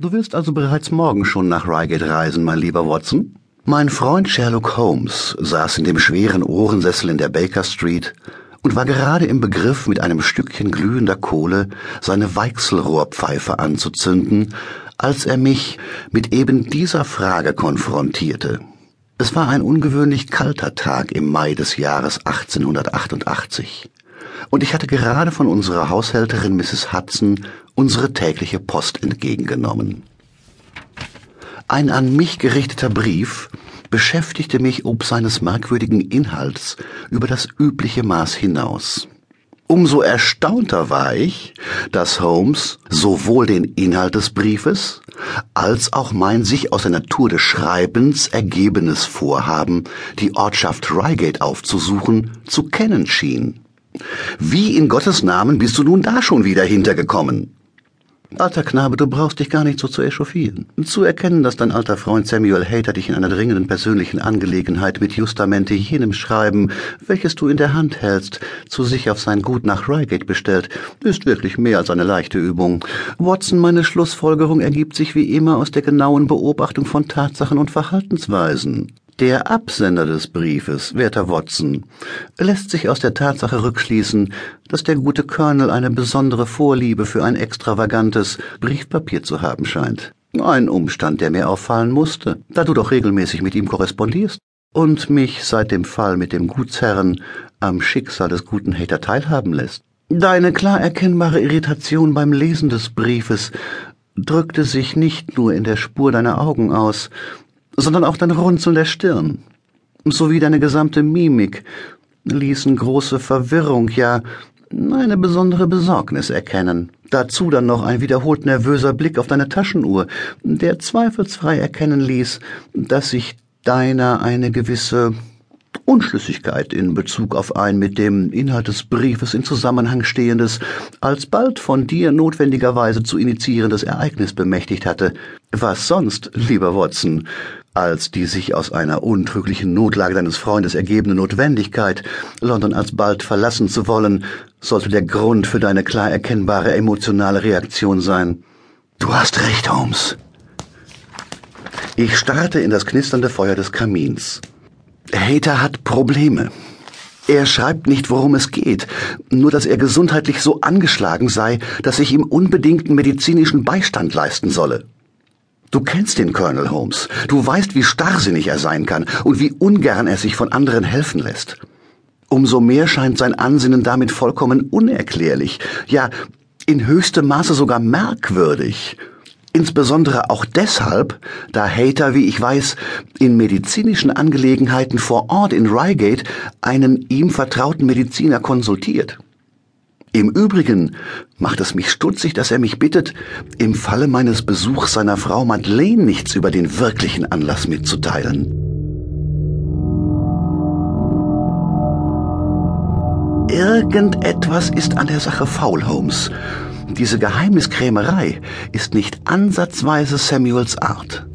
Du willst also bereits morgen schon nach Reigate reisen, mein lieber Watson? Mein Freund Sherlock Holmes saß in dem schweren Ohrensessel in der Baker Street und war gerade im Begriff, mit einem Stückchen glühender Kohle seine Weichselrohrpfeife anzuzünden, als er mich mit eben dieser Frage konfrontierte. Es war ein ungewöhnlich kalter Tag im Mai des Jahres 1888 und ich hatte gerade von unserer Haushälterin Mrs. Hudson unsere tägliche Post entgegengenommen. Ein an mich gerichteter Brief beschäftigte mich ob seines merkwürdigen Inhalts über das übliche Maß hinaus. Umso erstaunter war ich, dass Holmes sowohl den Inhalt des Briefes als auch mein sich aus der Natur des Schreibens ergebenes Vorhaben, die Ortschaft Reigate aufzusuchen, zu kennen schien. Wie in Gottes Namen bist du nun da schon wieder hintergekommen? Alter Knabe, du brauchst dich gar nicht so zu echauffieren. Zu erkennen, dass dein alter Freund Samuel Hater dich in einer dringenden persönlichen Angelegenheit mit Justamente jenem Schreiben, welches du in der Hand hältst, zu sich auf sein Gut nach Reigate bestellt, ist wirklich mehr als eine leichte Übung. Watson, meine Schlussfolgerung ergibt sich wie immer aus der genauen Beobachtung von Tatsachen und Verhaltensweisen. Der Absender des Briefes, werter Watson, lässt sich aus der Tatsache rückschließen, dass der gute Colonel eine besondere Vorliebe für ein extravagantes Briefpapier zu haben scheint. Ein Umstand, der mir auffallen musste, da du doch regelmäßig mit ihm korrespondierst und mich seit dem Fall mit dem Gutsherren am Schicksal des guten Hater teilhaben lässt. Deine klar erkennbare Irritation beim Lesen des Briefes drückte sich nicht nur in der Spur deiner Augen aus, sondern auch dein Runzeln der Stirn sowie deine gesamte Mimik ließen große Verwirrung, ja eine besondere Besorgnis erkennen. Dazu dann noch ein wiederholt nervöser Blick auf deine Taschenuhr, der zweifelsfrei erkennen ließ, dass sich deiner eine gewisse Unschlüssigkeit in Bezug auf ein mit dem Inhalt des Briefes in Zusammenhang stehendes, alsbald von dir notwendigerweise zu initiierendes Ereignis bemächtigt hatte. Was sonst, lieber Watson, als die sich aus einer untrüglichen Notlage deines Freundes ergebene Notwendigkeit, London alsbald verlassen zu wollen, sollte der Grund für deine klar erkennbare emotionale Reaktion sein. Du hast recht, Holmes. Ich starrte in das knisternde Feuer des Kamins. Hater hat Probleme. Er schreibt nicht, worum es geht, nur dass er gesundheitlich so angeschlagen sei, dass ich ihm unbedingten medizinischen Beistand leisten solle. Du kennst den Colonel Holmes. Du weißt, wie starrsinnig er sein kann und wie ungern er sich von anderen helfen lässt. Umso mehr scheint sein Ansinnen damit vollkommen unerklärlich, ja in höchstem Maße sogar merkwürdig. Insbesondere auch deshalb, da Hater, wie ich weiß, in medizinischen Angelegenheiten vor Ort in Reigate einen ihm vertrauten Mediziner konsultiert. Im Übrigen macht es mich stutzig, dass er mich bittet, im Falle meines Besuchs seiner Frau Madeleine nichts über den wirklichen Anlass mitzuteilen. Irgendetwas ist an der Sache faul, Holmes. Diese Geheimniskrämerei ist nicht ansatzweise Samuels Art.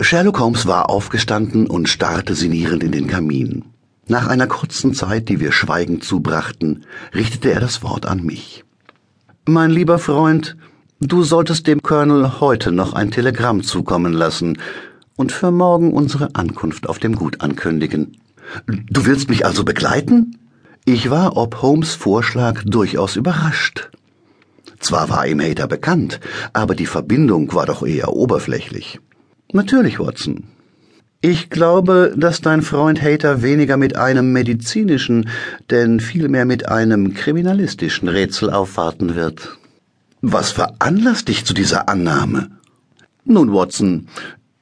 Sherlock Holmes war aufgestanden und starrte sinnierend in den Kamin. Nach einer kurzen Zeit, die wir schweigend zubrachten, richtete er das Wort an mich. Mein lieber Freund, du solltest dem Colonel heute noch ein Telegramm zukommen lassen und für morgen unsere Ankunft auf dem Gut ankündigen. Du willst mich also begleiten? Ich war ob Holmes Vorschlag durchaus überrascht. Zwar war ihm Hater bekannt, aber die Verbindung war doch eher oberflächlich. Natürlich, Watson. Ich glaube, dass dein Freund Hater weniger mit einem medizinischen, denn vielmehr mit einem kriminalistischen Rätsel aufwarten wird. Was veranlasst dich zu dieser Annahme? Nun, Watson,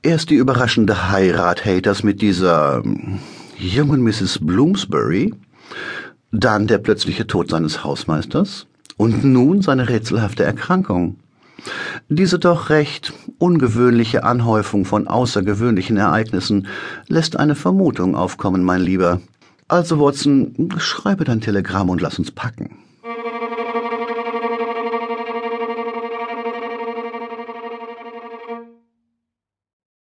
erst die überraschende Heirat Haters mit dieser hm, jungen Mrs. Bloomsbury, dann der plötzliche Tod seines Hausmeisters, und nun seine rätselhafte Erkrankung. Diese doch recht ungewöhnliche Anhäufung von außergewöhnlichen Ereignissen lässt eine Vermutung aufkommen, mein Lieber. Also, Watson, schreibe dein Telegramm und lass uns packen.